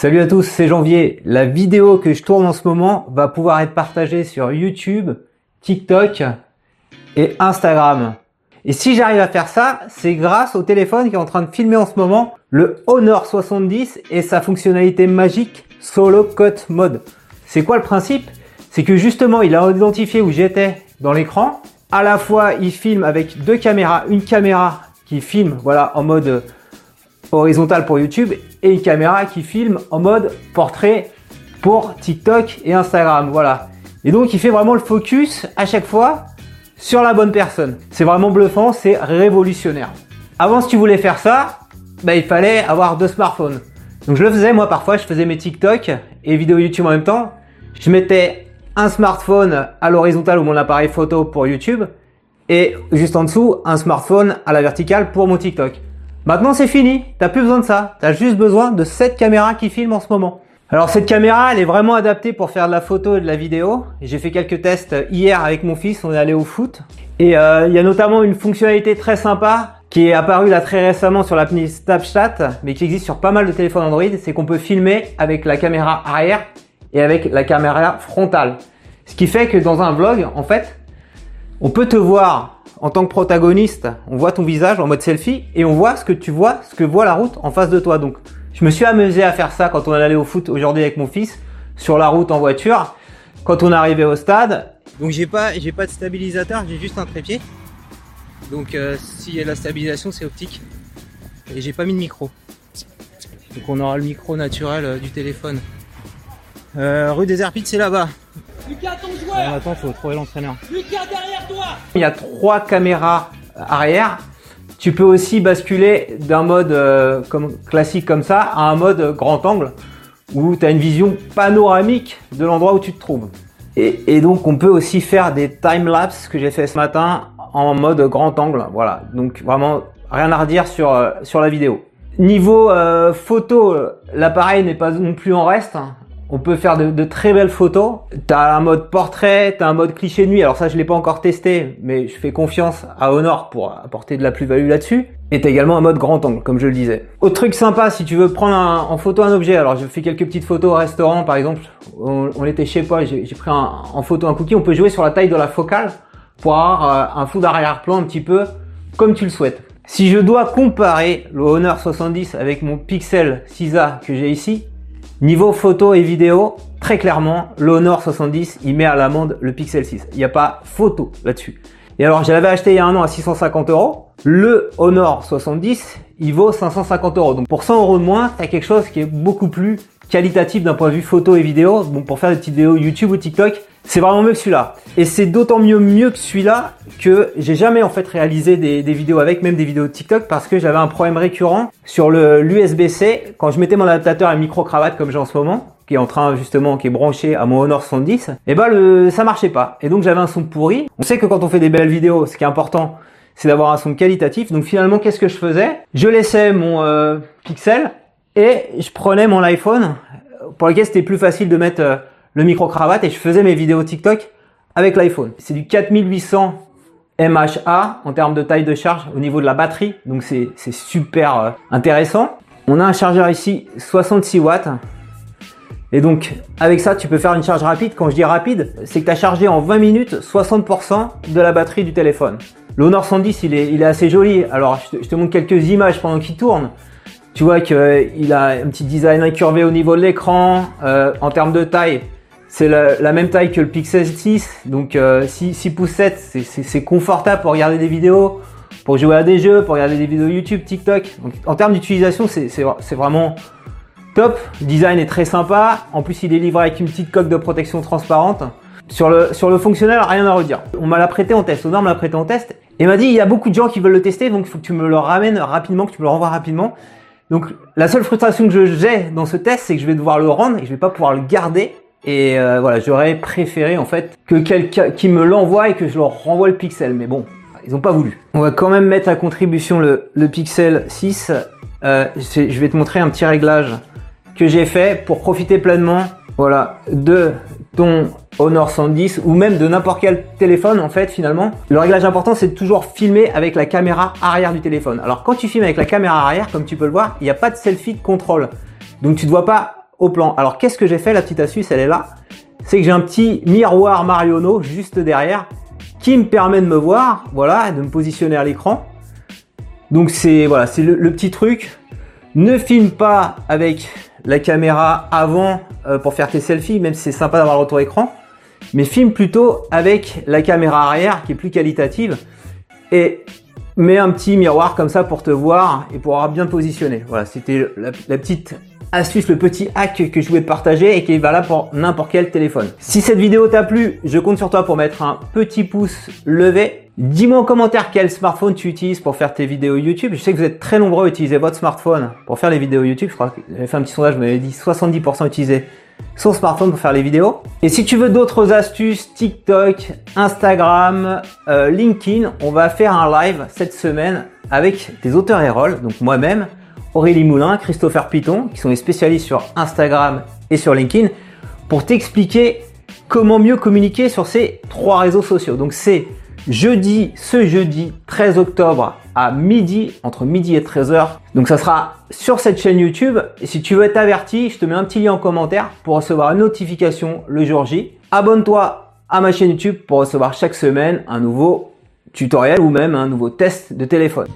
Salut à tous, c'est Janvier. La vidéo que je tourne en ce moment va pouvoir être partagée sur YouTube, TikTok et Instagram. Et si j'arrive à faire ça, c'est grâce au téléphone qui est en train de filmer en ce moment le Honor 70 et sa fonctionnalité magique Solo Cut Mode. C'est quoi le principe? C'est que justement, il a identifié où j'étais dans l'écran. À la fois, il filme avec deux caméras, une caméra qui filme voilà en mode horizontal pour YouTube et une caméra qui filme en mode portrait pour TikTok et Instagram. Voilà. Et donc il fait vraiment le focus à chaque fois sur la bonne personne. C'est vraiment bluffant, c'est révolutionnaire. Avant, si tu voulais faire ça, bah, il fallait avoir deux smartphones. Donc je le faisais, moi parfois, je faisais mes TikTok et vidéos YouTube en même temps. Je mettais un smartphone à l'horizontale ou mon appareil photo pour YouTube et juste en dessous, un smartphone à la verticale pour mon TikTok. Maintenant c'est fini, t'as plus besoin de ça, t'as juste besoin de cette caméra qui filme en ce moment. Alors cette caméra, elle est vraiment adaptée pour faire de la photo et de la vidéo. J'ai fait quelques tests hier avec mon fils, on est allé au foot. Et euh, il y a notamment une fonctionnalité très sympa qui est apparue là très récemment sur l'appli Snapchat, mais qui existe sur pas mal de téléphones Android, c'est qu'on peut filmer avec la caméra arrière et avec la caméra frontale. Ce qui fait que dans un vlog, en fait, on peut te voir en tant que protagoniste, on voit ton visage en mode selfie et on voit ce que tu vois, ce que voit la route en face de toi. Donc, je me suis amusé à faire ça quand on allait au foot aujourd'hui avec mon fils sur la route en voiture. Quand on arrivé au stade, donc j'ai pas, j'ai pas de stabilisateur, j'ai juste un trépied. Donc, euh, s'il y a la stabilisation, c'est optique. Et j'ai pas mis de micro. Donc, on aura le micro naturel euh, du téléphone. Euh, rue des Erpites, c'est là-bas. Lucas, ton joueur attends, faut trouver l'entraîneur. Lucas, derrière toi Il y a trois caméras arrière. Tu peux aussi basculer d'un mode euh, comme, classique comme ça à un mode grand angle où tu as une vision panoramique de l'endroit où tu te trouves. Et, et, donc on peut aussi faire des time-lapse que j'ai fait ce matin en mode grand angle. Voilà, donc vraiment rien à redire sur, euh, sur la vidéo. Niveau euh, photo, l'appareil n'est pas non plus en reste. On peut faire de, très belles photos. T'as un mode portrait, t'as un mode cliché nuit. Alors ça, je l'ai pas encore testé, mais je fais confiance à Honor pour apporter de la plus-value là-dessus. Et t'as également un mode grand angle, comme je le disais. Autre truc sympa, si tu veux prendre en photo un objet. Alors, je fais quelques petites photos au restaurant, par exemple. On, était chez Paul, j'ai pris en photo un cookie. On peut jouer sur la taille de la focale pour avoir euh, un fond d'arrière-plan un petit peu comme tu le souhaites. Si je dois comparer le Honor 70 avec mon Pixel 6a que j'ai ici, Niveau photo et vidéo, très clairement, l'Honor 70, il met à l'amende le Pixel 6. Il n'y a pas photo là-dessus. Et alors, je l'avais acheté il y a un an à 650 euros. Le Honor 70, il vaut 550 euros. Donc, pour 100 euros de moins, tu as quelque chose qui est beaucoup plus qualitatif d'un point de vue photo et vidéo. Donc, pour faire des petites vidéos YouTube ou TikTok, c'est vraiment mieux que celui-là. Et c'est d'autant mieux mieux que celui-là que j'ai jamais en fait réalisé des, vidéos avec, même des vidéos de TikTok, parce que j'avais un problème récurrent sur le l'USB-C quand je mettais mon adaptateur à micro-cravate comme j'ai en ce moment, qui est en train justement, qui est branché à mon Honor 110, et bah le, ça marchait pas. Et donc j'avais un son pourri. On sait que quand on fait des belles vidéos, ce qui est important, c'est d'avoir un son qualitatif. Donc finalement, qu'est-ce que je faisais? Je laissais mon euh, Pixel et je prenais mon iPhone pour lequel c'était plus facile de mettre euh, le micro-cravate et je faisais mes vidéos TikTok avec l'iPhone. C'est du 4800 mHa en termes de taille de charge au niveau de la batterie, donc c'est super euh, intéressant. On a un chargeur ici 66 watts. Et donc avec ça tu peux faire une charge rapide. Quand je dis rapide, c'est que tu as chargé en 20 minutes 60% de la batterie du téléphone. L'Honor 110 il est, assez joli. Alors je te, montre quelques images pendant qu'il tourne. Tu vois qu'il a un petit design incurvé au niveau de l'écran. Euh, en termes de taille, c'est la, même taille que le Pixel 6, donc 6, euh, 6 pouces 7, c'est confortable pour regarder des vidéos, pour jouer à des jeux, pour regarder des vidéos YouTube, TikTok. Donc, en termes d'utilisation, c'est vraiment top. Le design est très sympa. En plus, il est livré avec une petite coque de protection transparente. Sur le, sur le fonctionnel, rien à redire. On m'a l'a prêté en test, Honor me l'a prêté en test, et m'a dit il y a beaucoup de gens qui veulent le tester, donc il faut que tu me le ramènes rapidement, que tu me le renvoies rapidement. Donc la seule frustration que j'ai dans ce test, c'est que je vais devoir le rendre et je vais pas pouvoir le garder et euh, voilà, j'aurais préféré en fait que quelqu'un qui me l'envoie et que je leur renvoie le Pixel. Mais bon, ils n'ont pas voulu. On va quand même mettre à contribution le, Pixel 6. Euh, je vais te montrer un petit réglage que j'ai fait pour profiter pleinement voilà, de ton Honor 110 ou même de n'importe quel téléphone en fait finalement. Le réglage important c'est de toujours filmer avec la caméra arrière du téléphone. Alors quand tu filmes avec la caméra arrière, comme tu peux le voir, il n'y a pas de selfie de contrôle. Donc tu ne dois pas au plan. Alors qu'est-ce que j'ai fait La petite astuce, elle est là. C'est que j'ai un petit miroir Mariono juste derrière qui me permet de me voir, voilà, de me positionner à l'écran. Donc c'est voilà, c'est le, petit truc. Ne filme pas avec la caméra avant euh, pour faire tes selfies, même si c'est sympa d'avoir le écran, mais filme plutôt avec la caméra arrière qui est plus qualitative et mets un petit miroir comme ça pour te voir et pour avoir bien positionné. Voilà, c'était la, petite astuce, le petit hack que je voulais partager et qui est valable pour n'importe quel téléphone. Si cette vidéo t'a plu, je compte sur toi pour mettre un petit pouce levé. Dis-moi en commentaire quel smartphone tu utilises pour faire tes vidéos YouTube. Je sais que vous êtes très nombreux à utiliser votre smartphone pour faire les vidéos YouTube. Je crois que j'avais fait un petit sondage, vous m'avez dit 70% utiliser son smartphone pour faire les vidéos. Et si tu veux d'autres astuces, TikTok, Instagram, euh, LinkedIn, on va faire un live cette semaine avec des auteurs et rôles, donc moi-même, Aurélie Moulin, Christopher Piton, qui sont les spécialistes sur Instagram et sur LinkedIn, pour t'expliquer comment mieux communiquer sur ces trois réseaux sociaux. Donc c'est jeudi, ce jeudi 13 octobre à midi, entre midi et 13h. Donc ça sera sur cette chaîne YouTube. Et si tu veux être averti, je te mets un petit lien en commentaire pour recevoir une notification le jour J. Abonne-toi à ma chaîne YouTube pour recevoir chaque semaine un nouveau tutoriel ou même un nouveau test de téléphone.